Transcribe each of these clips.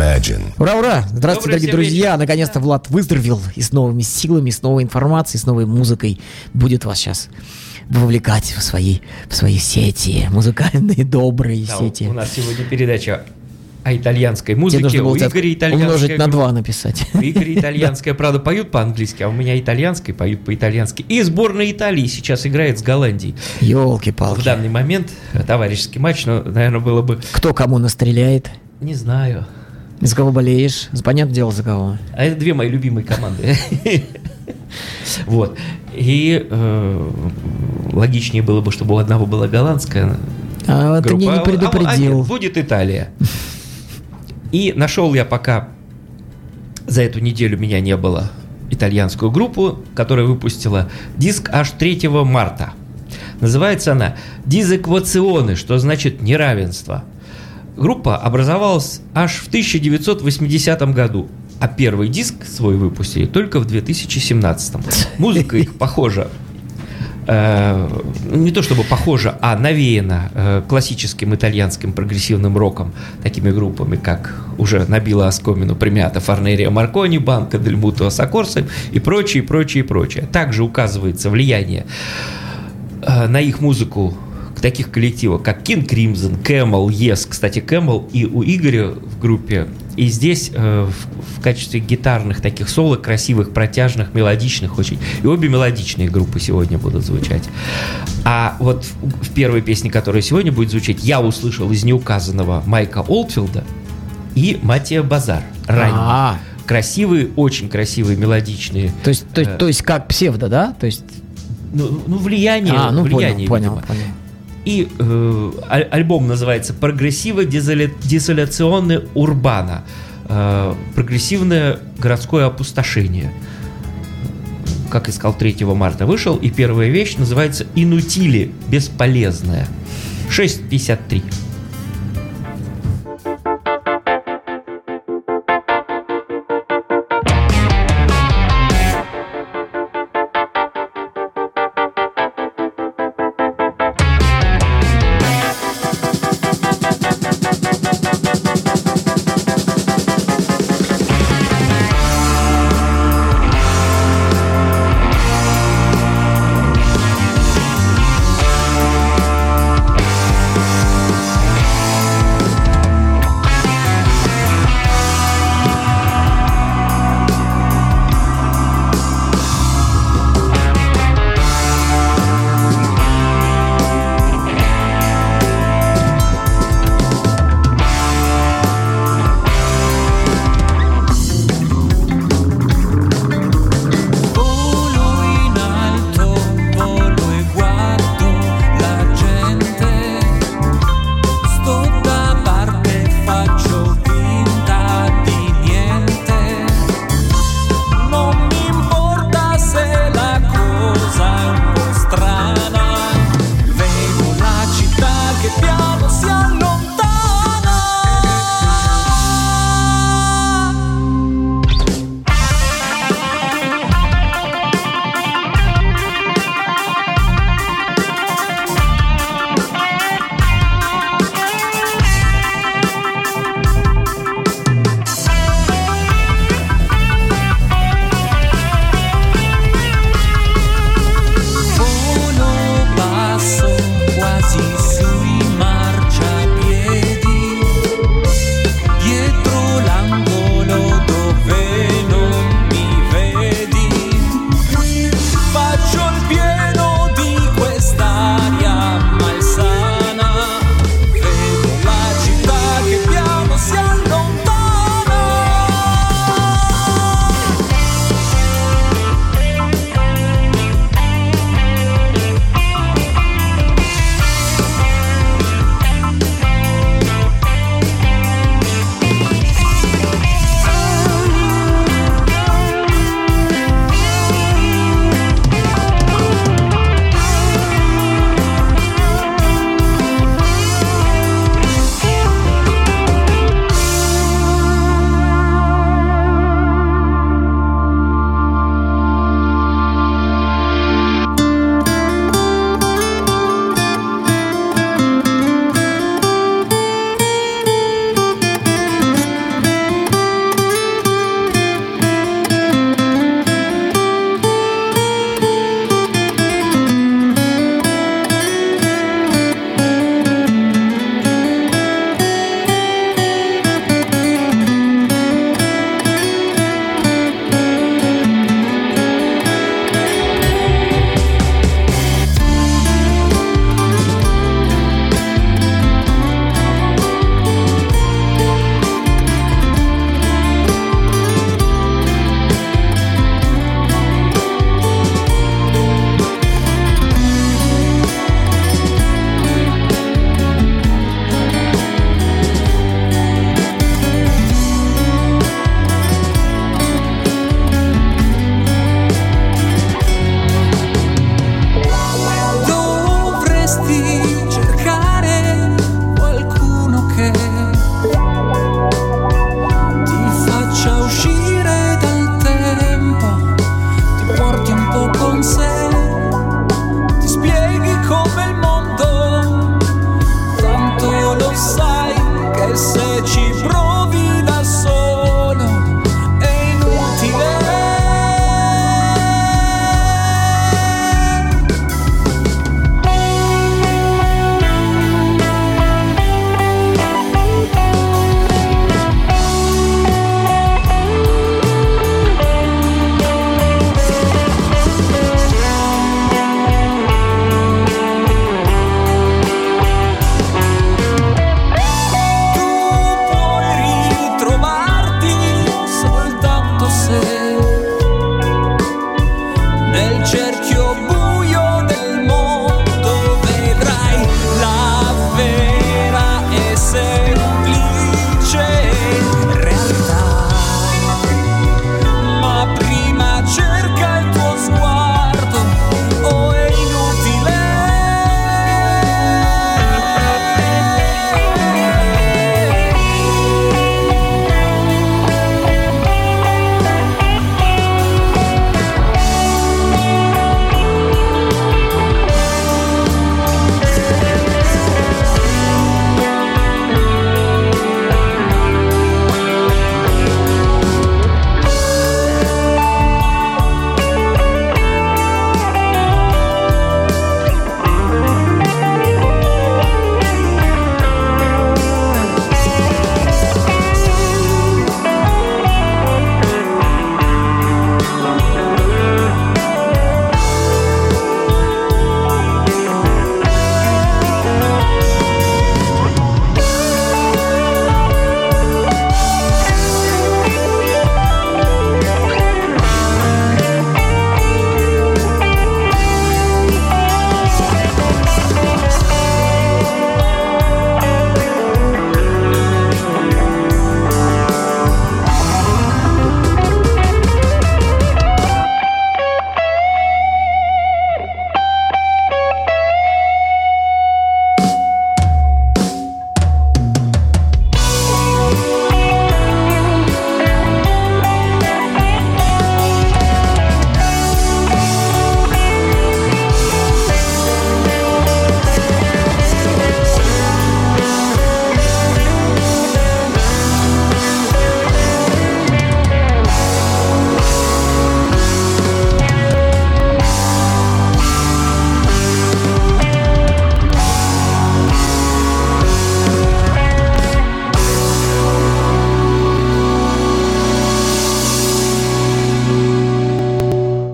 Imagine. Ура, ура! Здравствуйте, Добрый дорогие друзья! Наконец-то Влад выздоровел и с новыми силами, с новой информацией, с новой музыкой будет вас сейчас вовлекать в свои, в свои сети, музыкальные добрые Да, сети. У нас сегодня передача о итальянской Тебе музыке. нужно было У Игоря итальянская умножить на два написать. У Игоря итальянская, правда, поют по-английски, а у меня итальянская поют по-итальянски. И сборная Италии сейчас играет с Голландией. В Елки-палки. данный момент товарищеский матч, но, наверное, было бы... Кто кому настреляет? Не знаю. За кого болеешь? Понятное дело, за кого. А это две мои любимые команды. Вот. И э, логичнее было бы, чтобы у одного была голландская А ты группа. меня не а- а- а предупредил. нет, будет Италия. И нашел я пока за эту неделю меня не было итальянскую группу, которая выпустила диск аж 3 марта. Называется она «Дизэквационы», что значит «неравенство». Группа образовалась аж в 1980 году, а первый диск свой выпустили только в 2017. Музыка их похожа э, не то чтобы похожа, а навеяна э, классическим итальянским прогрессивным роком, такими группами, как уже набила оскомину Премиата, Фарнерия Маркони, Банка Дель Муто Сокорсы и прочее, прочее, прочее. Также указывается влияние э, на их музыку таких коллективов, как King Crimson, Camel, Yes. Кстати, Camel и у Игоря в группе. И здесь э, в, в качестве гитарных таких соло, красивых, протяжных, мелодичных очень. И обе мелодичные группы сегодня будут звучать. А вот в, в первой песне, которая сегодня будет звучать, я услышал из неуказанного Майка Олдфилда и Матия Базар. Ранний. А, Красивые, очень красивые, мелодичные. то есть, то, Э. то есть как псевдо, да? То есть, Ну, ну, влияние. а, ну понял, влияние, понял, видимо. понял. И э, аль- альбом называется «Прогрессиво дезоляционный урбана». Э, прогрессивное городское опустошение. Как искал 3 марта вышел. И первая вещь называется «Инутили. Бесполезная». 6.53.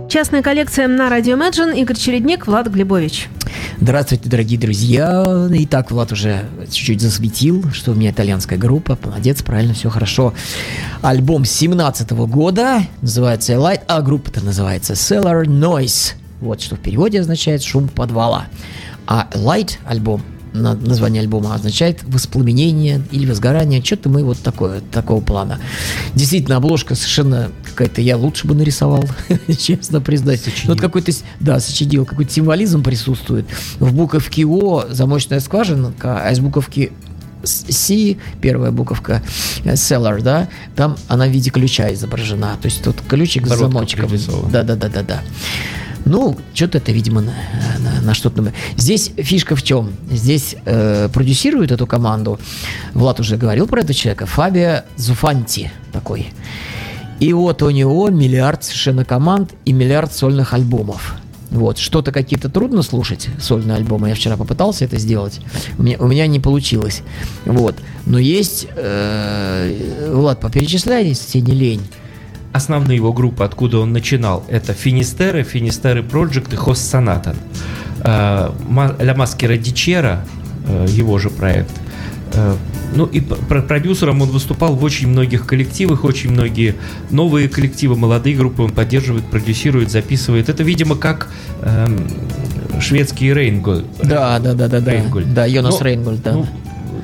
Частная коллекция на радио Imagine. Игорь Чередник, Влад Глебович. Здравствуйте, дорогие друзья. Итак, Влад уже чуть-чуть засветил, что у меня итальянская группа. Молодец, правильно, все хорошо. Альбом 17 года, называется Light, а группа-то называется Cellar Noise. Вот что в переводе означает шум подвала. А Light альбом название альбома означает воспламенение или возгорание. Что-то мы вот такое, такого плана. Действительно, обложка совершенно какая-то, я лучше бы нарисовал, честно признать. Ну, вот какой-то, да, сочинил, какой-то символизм присутствует. В буковке О замочная скважина, а из буковки C, первая буковка э, seller, да, там она в виде ключа изображена. То есть тут ключик с замочком. Да, да, да, да, да. Ну, что-то это, видимо, на, на, на что-то. Здесь фишка в чем? Здесь э, продюсирует эту команду, Влад уже говорил про этого человека, Фабио Зуфанти такой. И вот у него миллиард совершенно команд и миллиард сольных альбомов. Вот, что-то какие-то трудно слушать сольные альбомы. Я вчера попытался это сделать. У меня, у меня не получилось. Вот. Но есть... Э, Влад, поперечисляй, если не лень основные его группы, откуда он начинал, это Финистеры, Финистеры Project и Хост Сонатан. Ля Маскера Дичера, его же проект. Э, ну и продюсером он выступал в очень многих коллективах, очень многие новые коллективы, молодые группы он поддерживает, продюсирует, записывает. Это, видимо, как эм, шведский Рейнгольд. Да, да, да, да, да. Рейнгольд. Да, Йонас Рейнгольд, да. Ну,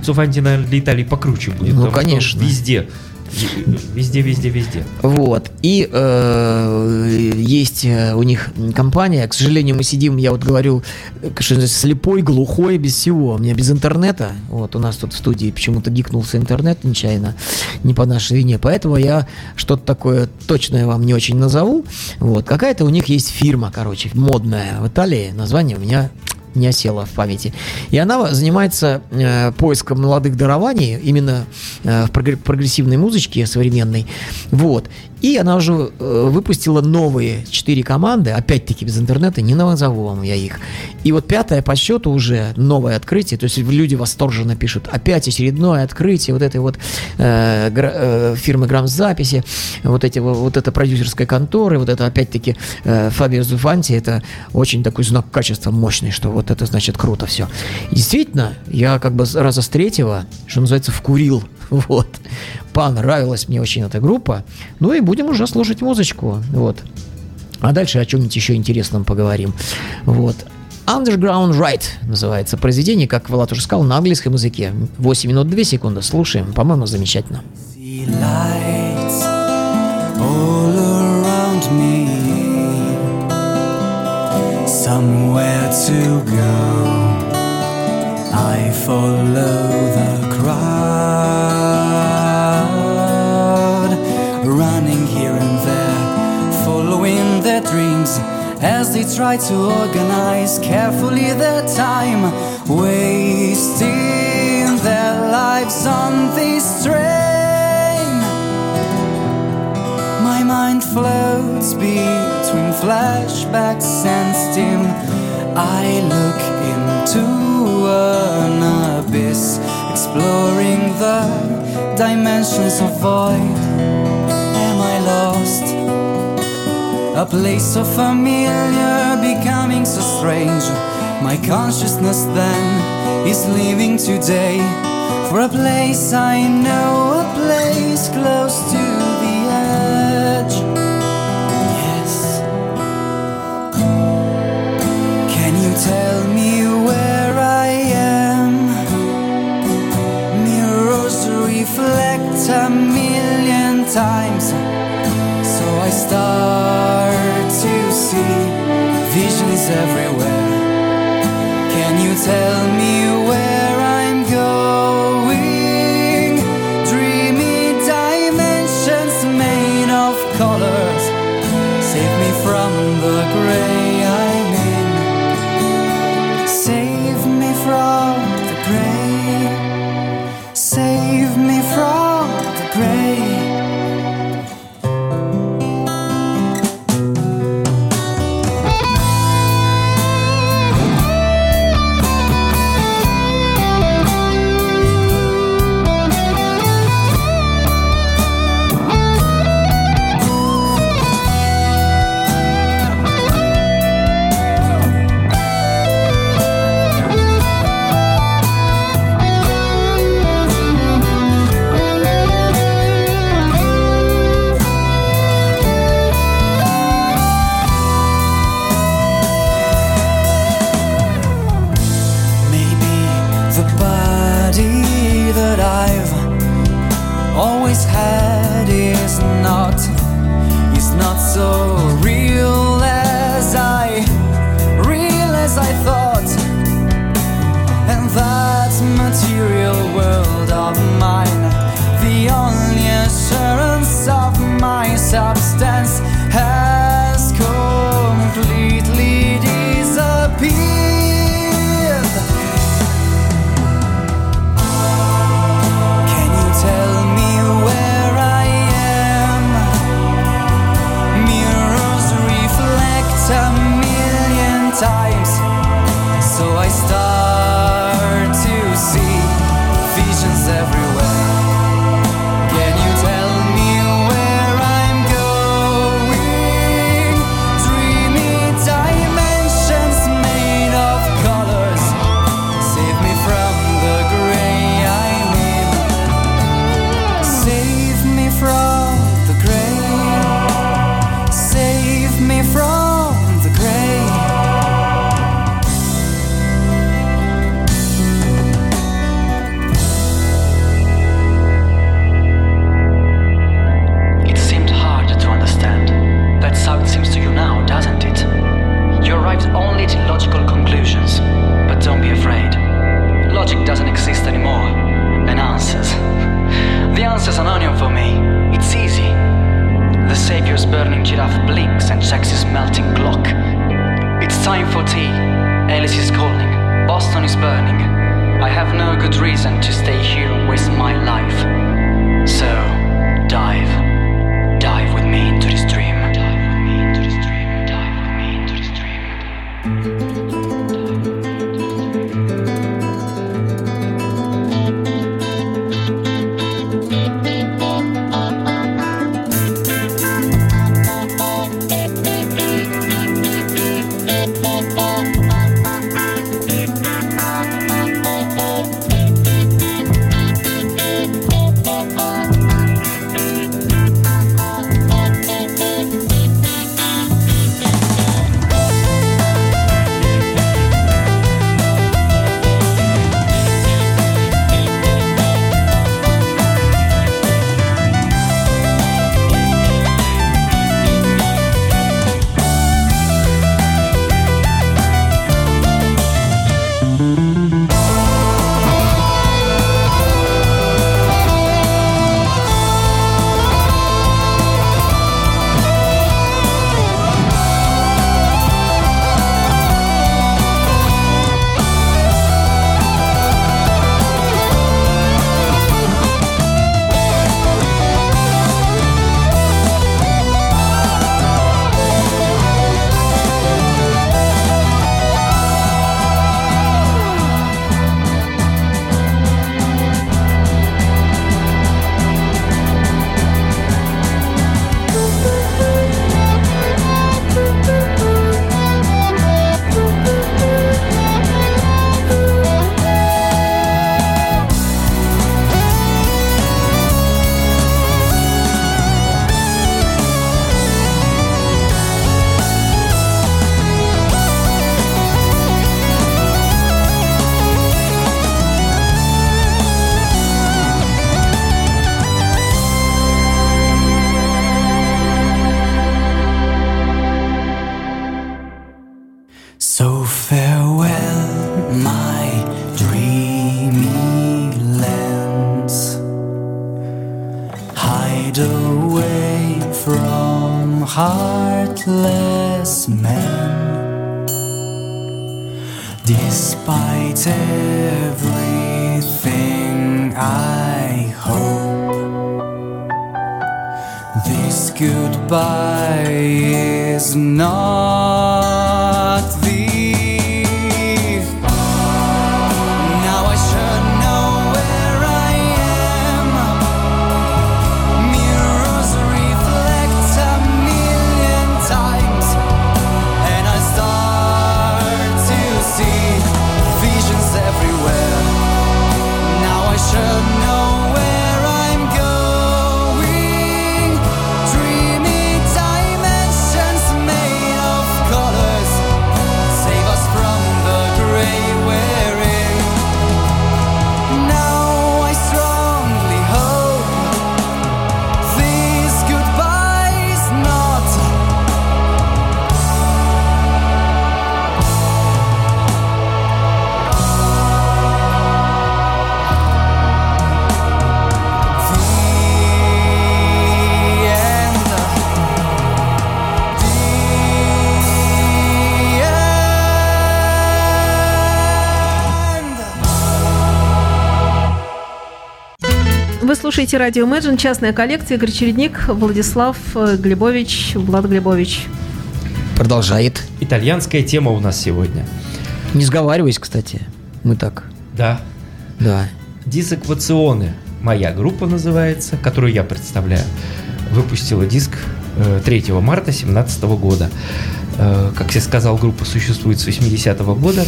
Цуфанти, наверное, для Италии покруче будет. Ну, конечно. Везде Везде, везде, везде. Вот. И э, есть э, у них компания. К сожалению, мы сидим, я вот говорю, слепой, глухой, без всего. У меня без интернета. Вот у нас тут в студии почему-то гикнулся интернет нечаянно, не по нашей вине. Поэтому я что-то такое точное вам не очень назову. Вот. Какая-то у них есть фирма, короче, модная в Италии. Название у меня не осела в памяти. И она занимается э, поиском молодых дарований именно э, в прогрессивной музычке современной. Вот. И она уже э, выпустила новые четыре команды, опять-таки без интернета, не назову вам я их. И вот пятое по счету уже новое открытие, то есть люди восторженно пишут, опять очередное открытие вот этой вот э, э, фирмы грамзаписи, вот, эти, вот эта продюсерская конторы, вот это опять-таки э, Фабио Зуфанти, это очень такой знак качества мощный, что вот это значит круто все. Действительно, я как бы раза с третьего, что называется, вкурил Вот. Понравилась мне очень эта группа. Ну и будем уже слушать музычку. Вот. А дальше о чем-нибудь еще интересном поговорим. Вот. Underground Right называется произведение, как Влад уже сказал, на английском языке. 8 минут 2 секунды. Слушаем. По-моему, замечательно. Somewhere to go I follow the crowd, running here and there, following their dreams as they try to organize carefully their time, wasting their lives on this train. Mind floats between flashbacks and steam. I look into an abyss, exploring the dimensions of void. Am I lost? A place so familiar, becoming so strange. My consciousness then is leaving today for a place I know, a place close to tell me where? I am. Mirrors reflect a million times. So I start to see visions everywhere. Can you tell me where His head is not, is not so real as I, real as I thought. And that material world of mine, the only assurance of my substance has complete. fires burning giraffe blinks and checks his melting clock. It's time for tea. Alice is calling. Boston is burning. I have no good reason to stay here and waste my life. It's everything I hope. This goodbye is not. Вы слушаете радио Imagine, частная коллекция, Игорь Чередник, Владислав э, Глебович, Влад Глебович. Продолжает. Итальянская тема у нас сегодня. Не сговаривайся, кстати. Мы так. Да. Да. Дисэквационы. Моя группа называется, которую я представляю. Выпустила диск э, 3 марта 2017 года. Э, как я сказал, группа существует с 80-го года.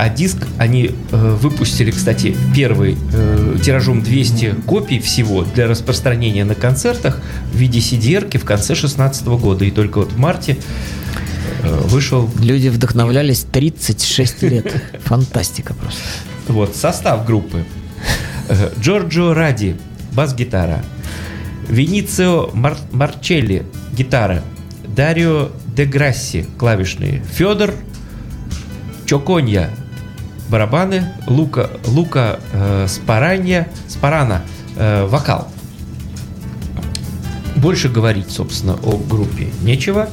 А диск они э, выпустили, кстати, первый э, тиражом 200 копий всего для распространения на концертах в виде cdr в конце 16 года. И только вот в марте э, вышел Люди вдохновлялись 36 лет. Фантастика просто. Вот, состав группы. Э, Джорджо Ради, бас-гитара. Веницио Мар- Марчелли, гитара. Дарио Де Грасси, клавишные. Федор Чоконья, барабаны. Лука, Лука э, Спаранья, Спарана, э, вокал. Больше говорить, собственно, о группе нечего.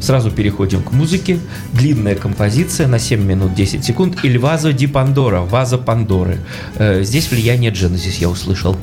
Сразу переходим к музыке. Длинная композиция на 7 минут 10 секунд. Иль Вазо ди Пандора, Ваза Пандоры. Э, здесь влияние Genesis я услышал.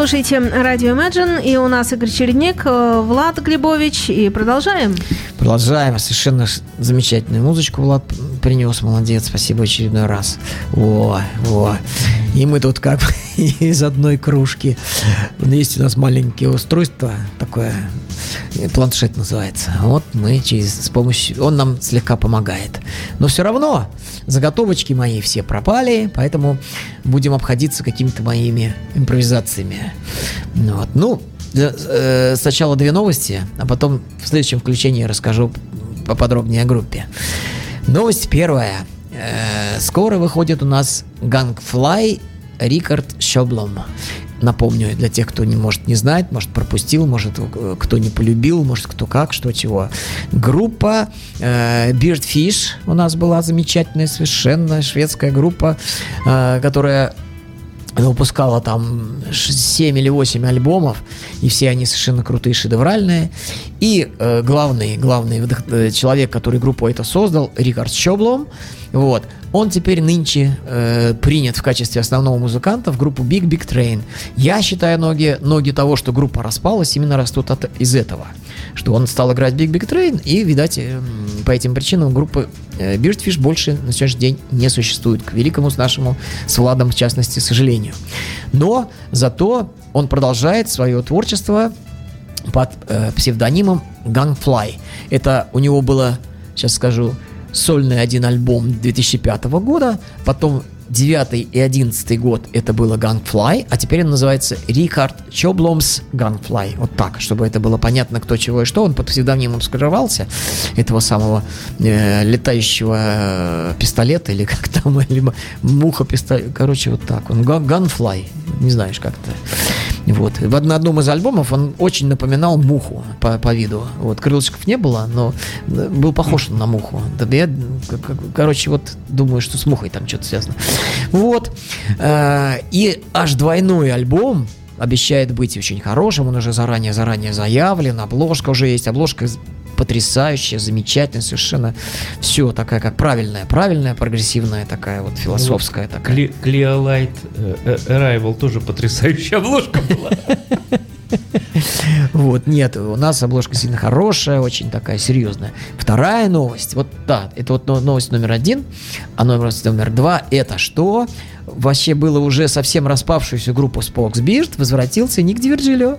Слушаете радио Imagine, и у нас Игорь Чередник, э, Влад Глебович, и продолжаем. Продолжаем. Совершенно замечательную музычку Влад принес. Молодец. Спасибо очередной раз. Во, во. И мы тут как из одной кружки. Есть у нас маленькие устройства, такое э, планшет называется. Вот мы через с помощью он нам слегка помогает. Но все равно заготовочки мои все пропали, поэтому будем обходиться какими-то моими импровизациями. Ну Вот. Ну, э, сначала две новости, а потом в следующем включении расскажу поподробнее о группе. Новость первая. Э, Скоро выходит у нас Gangfly Рикард Шоблом. Напомню, для тех, кто не может не знать, может пропустил, может э, кто не полюбил, может кто как, что чего. Группа э, Beardfish у нас была замечательная, совершенно шведская группа, э, которая выпускала там 7 или 8 альбомов, и все они совершенно крутые, шедевральные. И э, главный, главный э, человек, который группу это создал, Рикард Щоблом, вот, он теперь нынче э, принят в качестве основного музыканта в группу Big Big Train. Я считаю, ноги, ноги того, что группа распалась, именно растут от, из этого. Что он стал играть Big Big Train, и, видать, э, по этим причинам группы э, Beardfish больше на сегодняшний день не существует. К великому с нашему, с Владом, в частности, сожалению. Но зато он продолжает свое творчество под э, псевдонимом Gangfly. Это у него было, сейчас скажу, сольный один альбом 2005 года, потом 9 и 11 год это было Gangfly, а теперь он называется Рихард Чобломс Gangfly. Вот так, чтобы это было понятно, кто чего и что. Он под псевдонимом скрывался, этого самого э, летающего э, пистолета, или как там, либо муха пистолет. Короче, вот так. Он Gunfly, не знаешь как-то. Вот. В одном из альбомов он очень напоминал муху по, по виду. Вот. Крылышков не было, но э, был похож на муху. Я, короче, вот думаю, что с мухой там что-то связано. Вот. Э, И аж двойной альбом обещает быть очень хорошим. Он уже заранее-заранее заявлен. Обложка уже есть. Обложка потрясающая, замечательная, совершенно все такая, как правильная, правильная, прогрессивная такая вот философская такая. Кли- Clear Light э, э, Arrival тоже потрясающая обложка была. Вот, нет, у нас обложка сильно хорошая, очень такая серьезная. Вторая новость, вот да, это вот но- новость номер один, а новость номер два, это что? Вообще было уже совсем распавшуюся группу Spokes Beard, возвратился Ник Дивержильо.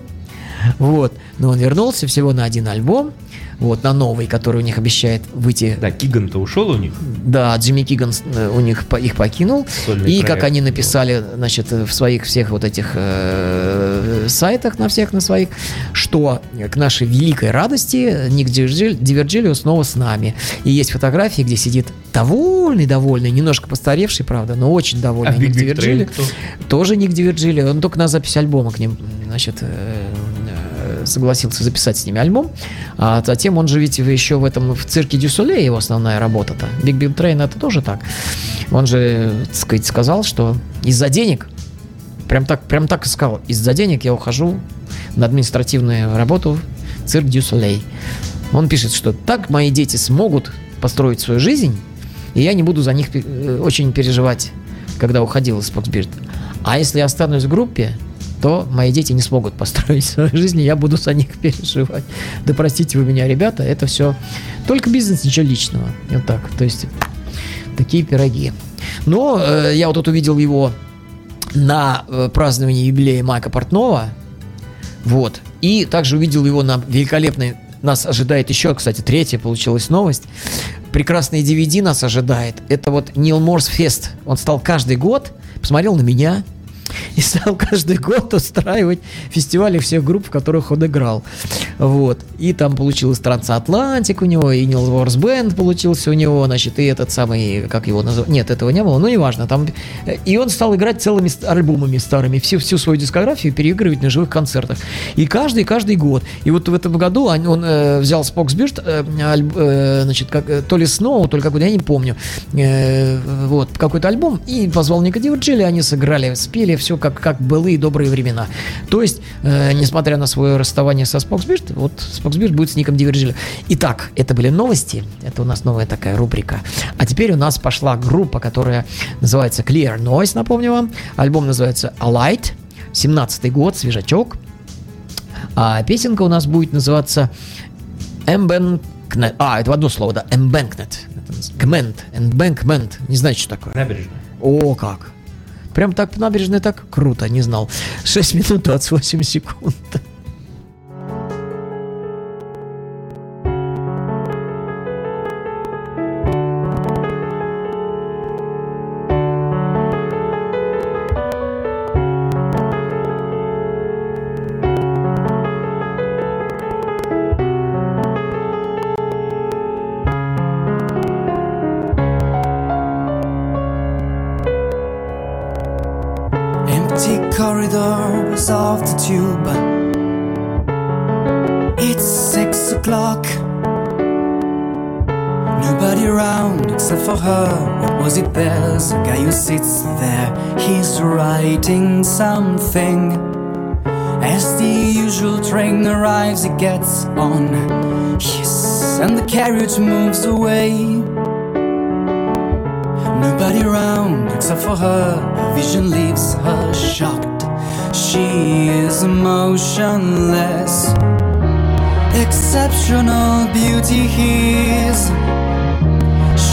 Вот, но он вернулся всего на один альбом, вот, на новый, который у них обещает выйти Да, Киган-то ушел у них. да, Джимми Киган э, у них их покинул. Сольный и как проект. они написали, значит, в своих всех вот этих э, сайтах, на всех на своих, что к нашей великой радости Ник Дивержилио снова с нами. И есть фотографии, где сидит довольный, довольный, немножко постаревший, правда, но очень довольный А Ник кто? Тоже Ник Д'Вирджилио. Он только на запись альбома к ним, значит, э, согласился записать с ними альбом. А затем он же ведь еще в этом, в цирке дю Солей его основная работа-то. Big Big Train это тоже так. Он же, так сказать, сказал, что из-за денег, прям так, прям так и сказал, из-за денег я ухожу на административную работу в цирк дю Солей. Он пишет, что так мои дети смогут построить свою жизнь, и я не буду за них э, очень переживать, когда уходил из Фоксбирд. А если я останусь в группе, то мои дети не смогут построить свою жизнь, и я буду за них переживать. Да простите вы меня, ребята, это все только бизнес, ничего личного. Вот так. То есть такие пироги. Но э, я вот тут увидел его на э, праздновании юбилея Майка Портнова. Вот. И также увидел его на великолепной... Нас ожидает еще, кстати, третья получилась новость. Прекрасный DVD нас ожидает. Это вот Нил Морс Фест. Он стал каждый год, посмотрел на меня, и стал каждый год устраивать фестивали всех групп, в которых он играл. Вот. И там получилось Трансатлантик у него, и Нил Ворс Бенд получился у него, значит, и этот самый, как его называют, нет, этого не было, ну, неважно, там, э, и он стал играть целыми альбомами старыми, всю, всю свою дискографию переигрывать на живых концертах. И каждый, каждый год. И вот в этом году он, он, э, взял Спокс Бирд, э, э, значит, как, э, то ли Сноу, то ли какой-то, я не помню, э, вот, какой-то альбом, и позвал Ника Дивержили, они сыграли, спели все как, как былые добрые времена. То есть, э, несмотря на свое расставание со Споксбирд, вот Споксбирд будет с Ником Дивержили. Итак, это были новости, это у нас новая такая рубрика. А теперь у нас пошла группа, которая называется Clear Noise, напомню вам. Альбом называется Alight. 17-й год, свежачок. А песенка у нас будет называться Embankment. А, это в одно слово, да. Embankment. Embankment. Embankment. Не знаю, что такое. Набережная. О, как. Прям так по набережной так круто, не знал. 6 минут 28 секунд. Carriage moves away. Nobody around except for her. Her vision leaves her shocked. She is motionless. Exceptional beauty is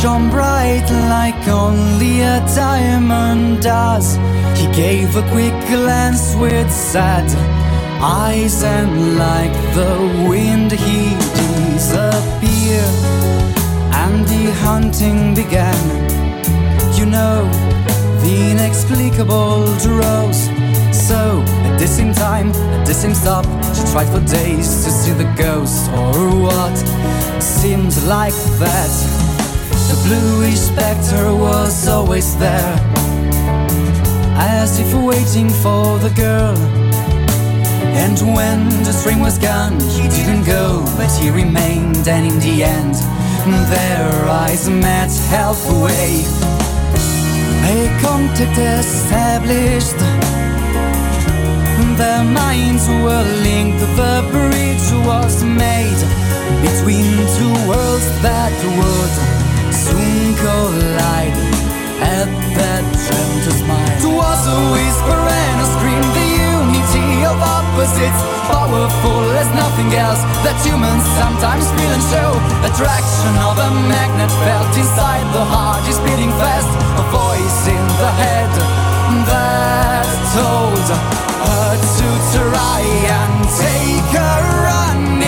shone bright like only a diamond does. He gave a quick glance with sad eyes, and like the wind, he disappeared. And the hunting began you know, the inexplicable rose. So, at the same time, at the same stop, she tried for days to see the ghost or what seemed like that. The bluish specter was always there, as if waiting for the girl. And when the string was gone, he didn't go, but he remained, and in the end, their eyes met halfway. A contact established. Their minds were linked. The bridge was made between two worlds that would soon collide. At that gentle smile, it was a whisper and a scream. The of opposites, powerful as nothing else. That humans sometimes feel and show. Attraction of a magnet felt inside the heart is beating fast. A voice in the head that told her to try and take a running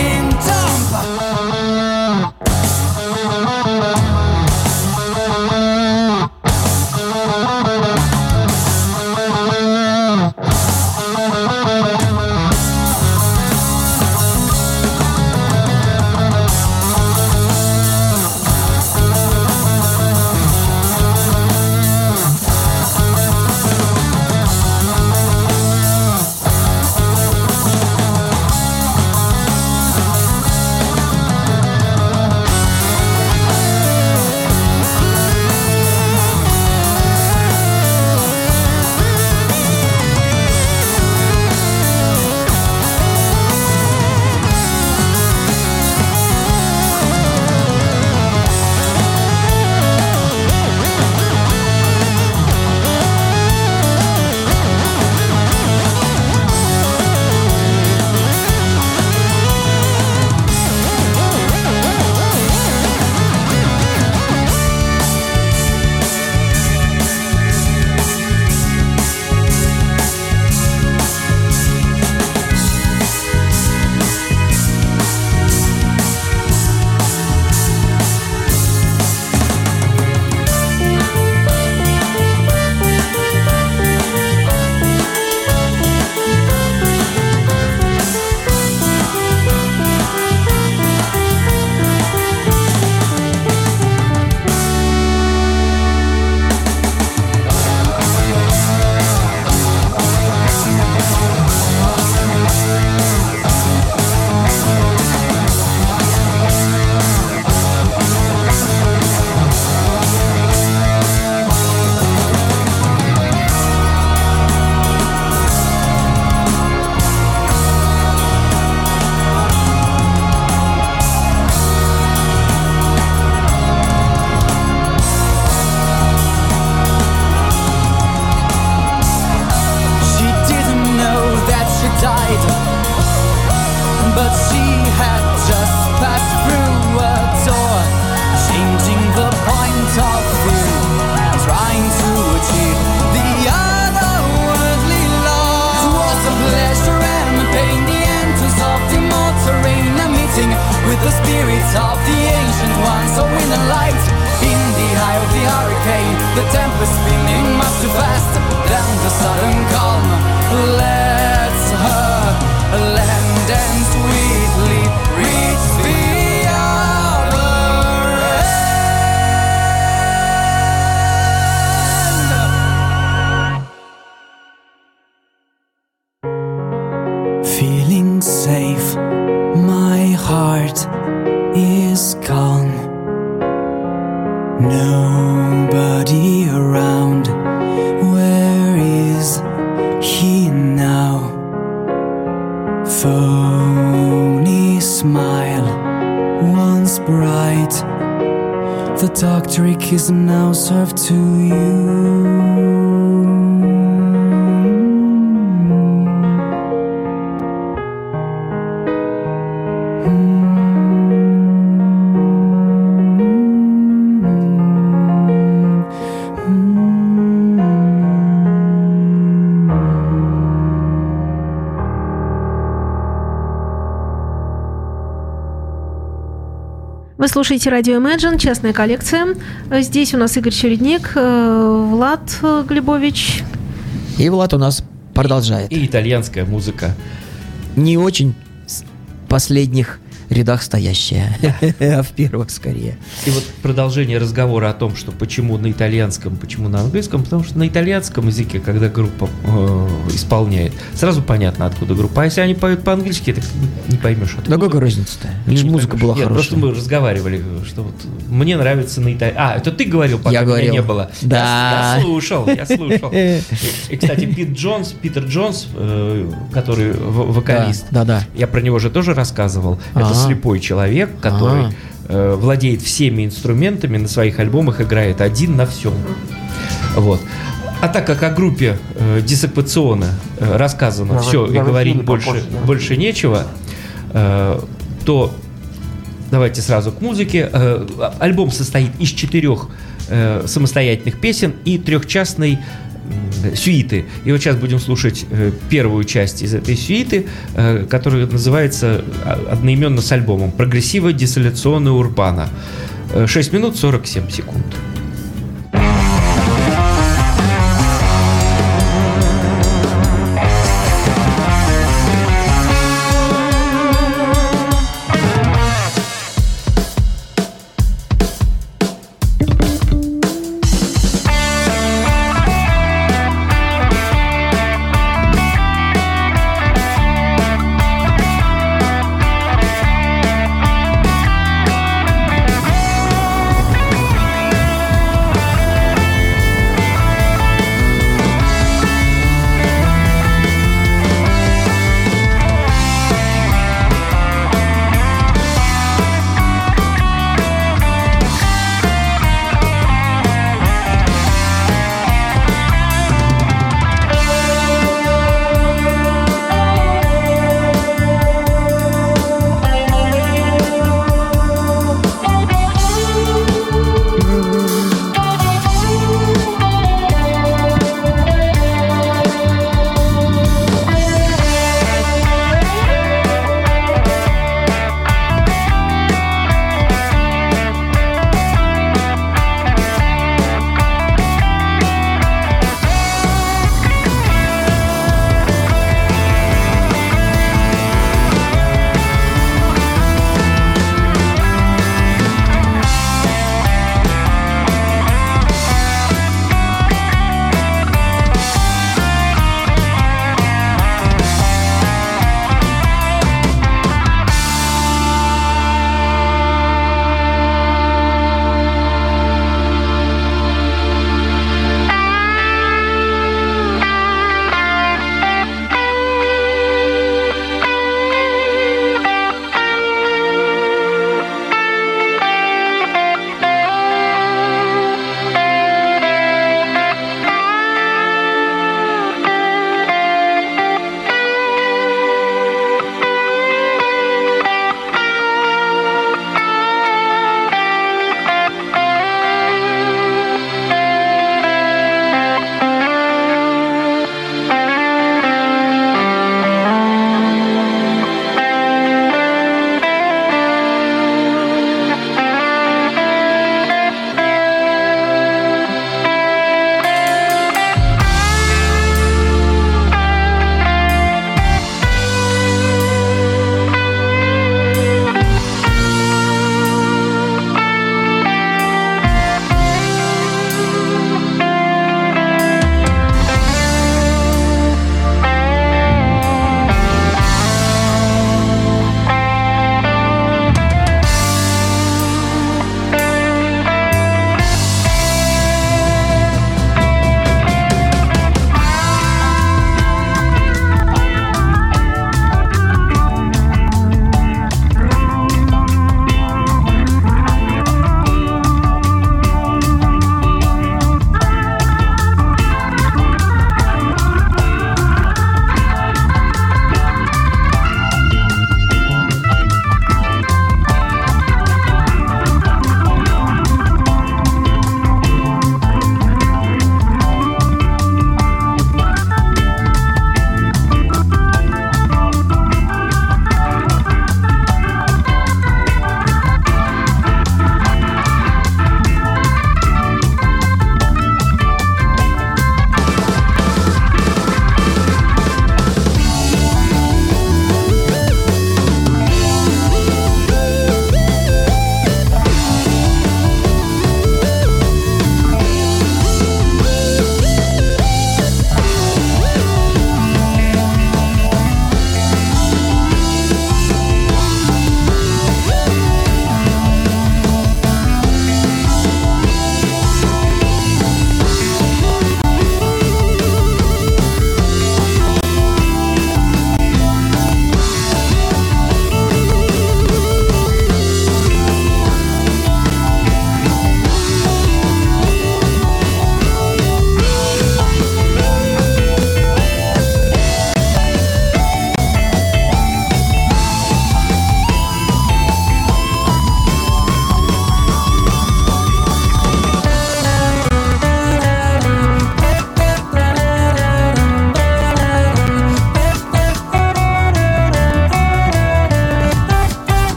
Вы слушаете радио Imagine, частная коллекция. Здесь у нас Игорь Чередник, э, Влад Глебович. И Влад у нас продолжает. И итальянская музыка. Не очень последних рядах стоящая, а в первых скорее. И вот продолжение разговора о том, что почему на итальянском, почему на английском, потому что на итальянском языке, когда группа э, исполняет, сразу понятно, откуда группа. А если они поют по-английски, так не поймешь, откуда. Да какая разница-то? Лишь музыка поймешь. была Нет, хорошая. Просто мы разговаривали, что вот мне нравится на итальянском. А, это ты говорил, пока Я меня не было. Да. Я, слушал, я слушал. И, кстати, Пит Джонс, Питер Джонс, э, который вокалист, Да, да. я про него же тоже рассказывал. Это Ага. Слепой человек, который Ага. э, владеет всеми инструментами, на своих альбомах играет один на всем. Вот. А так как о группе э, диссепациона э, рассказано Да, все вы- и говорить больше, попозже, да. больше нечего, э, то давайте сразу к музыке. Э, альбом состоит из четырех э, самостоятельных песен и трехчастной сюиты. И вот сейчас будем слушать э, первую часть из этой сюиты, э, которая называется а, одноименно с альбомом «Прогрессиво диссоляционная урбана». Э, 6 минут 47 секунд.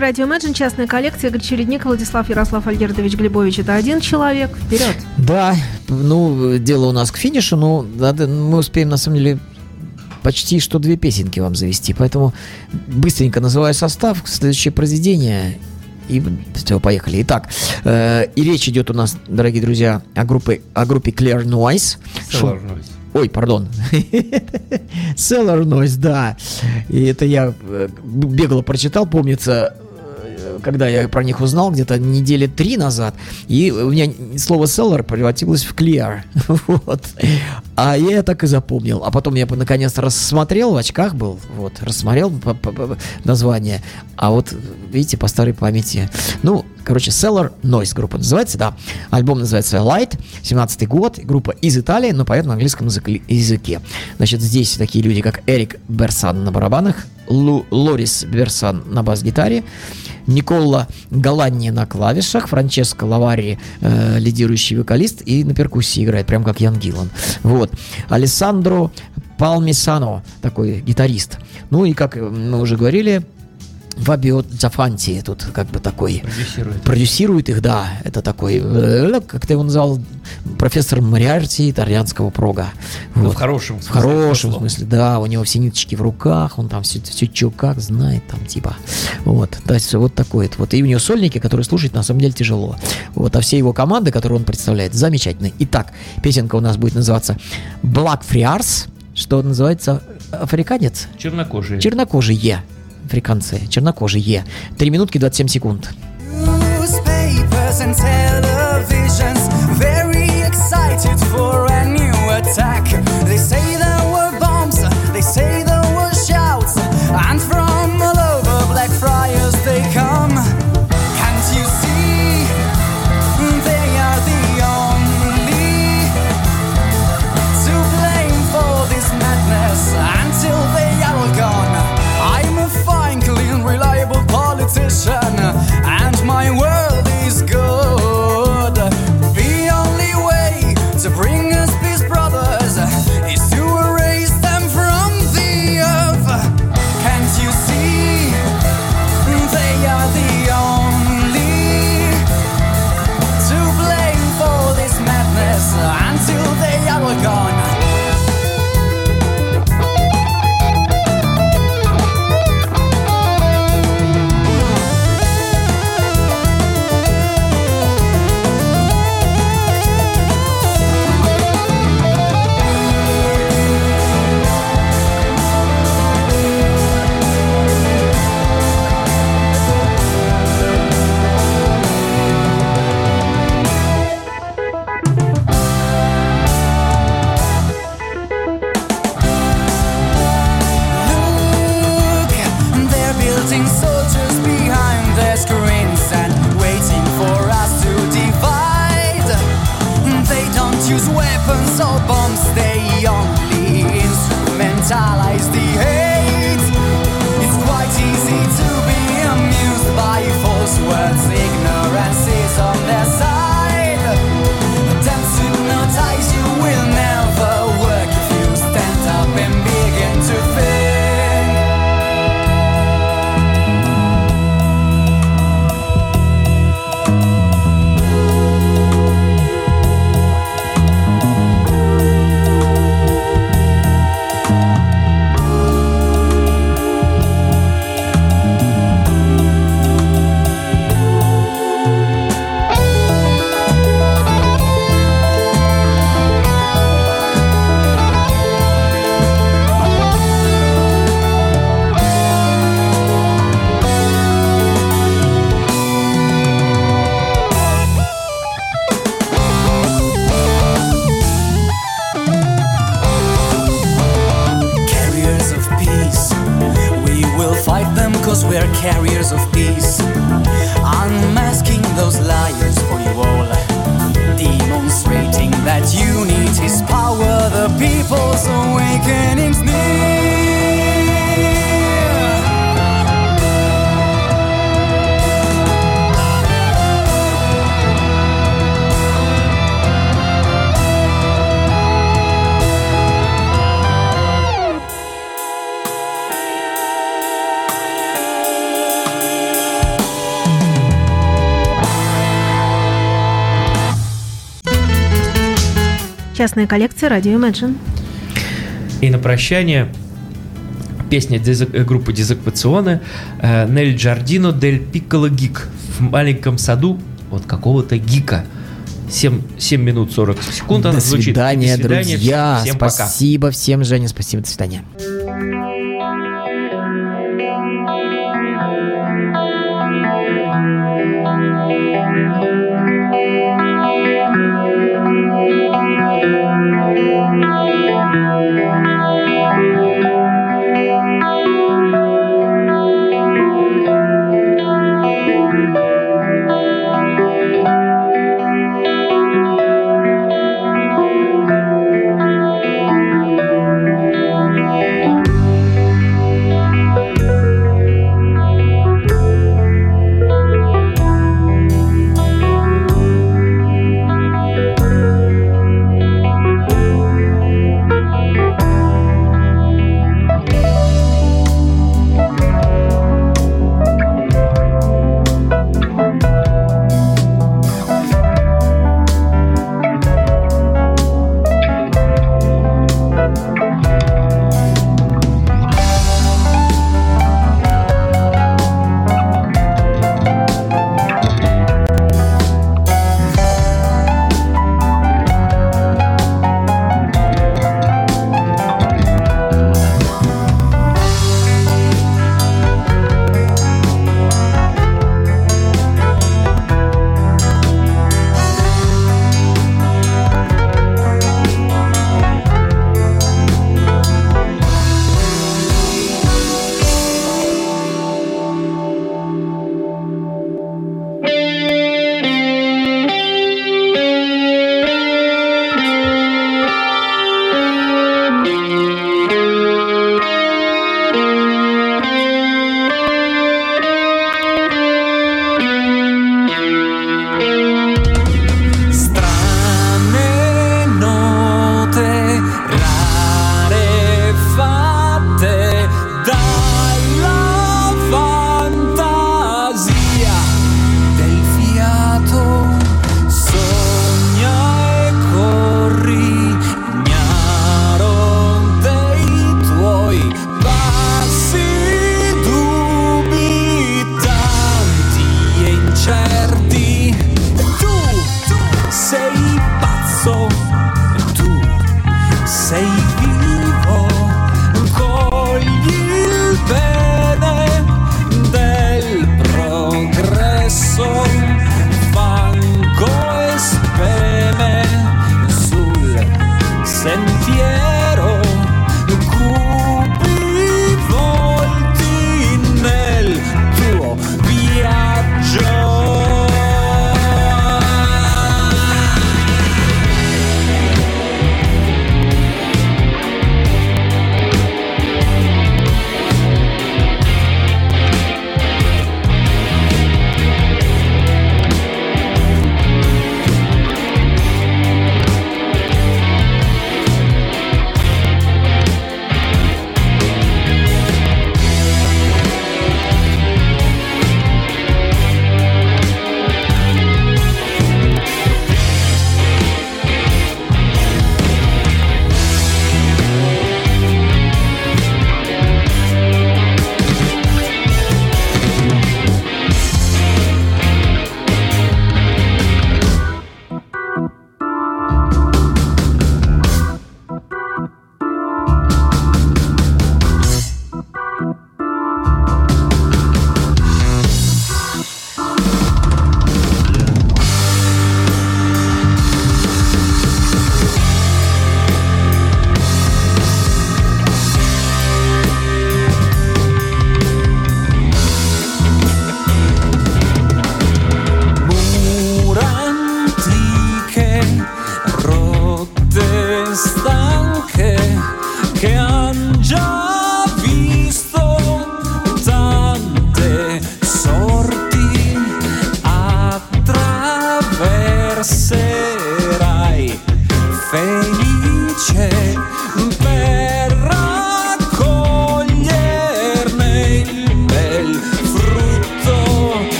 Слушаете радио Imagine, частная коллекция, Игорь Чередник, Владислав Ярослав Альгердович Глебович. Это один человек. Вперед. Да, ну, дело у нас к финишу, но надо, мы успеем, на самом деле, почти что две песенки вам завести. Поэтому быстренько называю состав, следующее произведение. И все, поехали. Итак, э, и речь идет у нас, дорогие друзья, о группе, о группе Clear Noise. Noise. Ой, пардон. Cellar Noise, да. И это я э, бегло прочитал, помнится, когда я про них узнал, где-то недели три назад, и у меня слово cellar превратилось в clear. Вот. А я так и запомнил. А потом я наконец рассмотрел, в очках был, вот, рассмотрел название. А вот, видите, по старой памяти. Ну, короче, Cellar Noise группа называется, да. Альбом называется Light, 17 год, группа из Италии, но поет на английском язык- языке. Значит, здесь такие люди, как Эрик Берсан на барабанах, Лу- Лорис Берсан на бас-гитаре, Никола Галанни на клавишах, Франческо Лавари, э, лидирующий вокалист, и на перкуссии играет, прям как Ян Гиллан. Вот. Алессандро Палмисано, такой гитарист. Ну и, как мы уже говорили, Фабио Дзафанти тут как бы такой Продюсирует. продюсирует их, да, это такой, э, как ты его назвал, профессор Мариарти итальянского прога. Ну, Вот. в хорошем В смысле. хорошем этого слова. смысле, да, у него все ниточки в руках, он там все, все чё как знает, там типа, вот, то есть вот такой вот, вот, и у него сольники, которые слушать на самом деле тяжело, вот, а все его команды, которые он представляет, замечательные. Итак, песенка у нас будет называться Black Friars, что называется африканец, Чернокожие. чернокожие, африканцы, чернокожие, 3 минутки 27 секунд. And televisions very excited for that you need his power. The people's awakening's near. Частная коллекция радио Imagine. И на прощание песня дезак- э, группы Дезоквационе э, Нель Джардино Дель Пикколо Гик в маленьком саду вот какого-то гика. 7, 7 минут 40 секунд она До звучит. И свидания, до свидания. друзья. Всем пока. спасибо всем, Женя, спасибо, до свидания.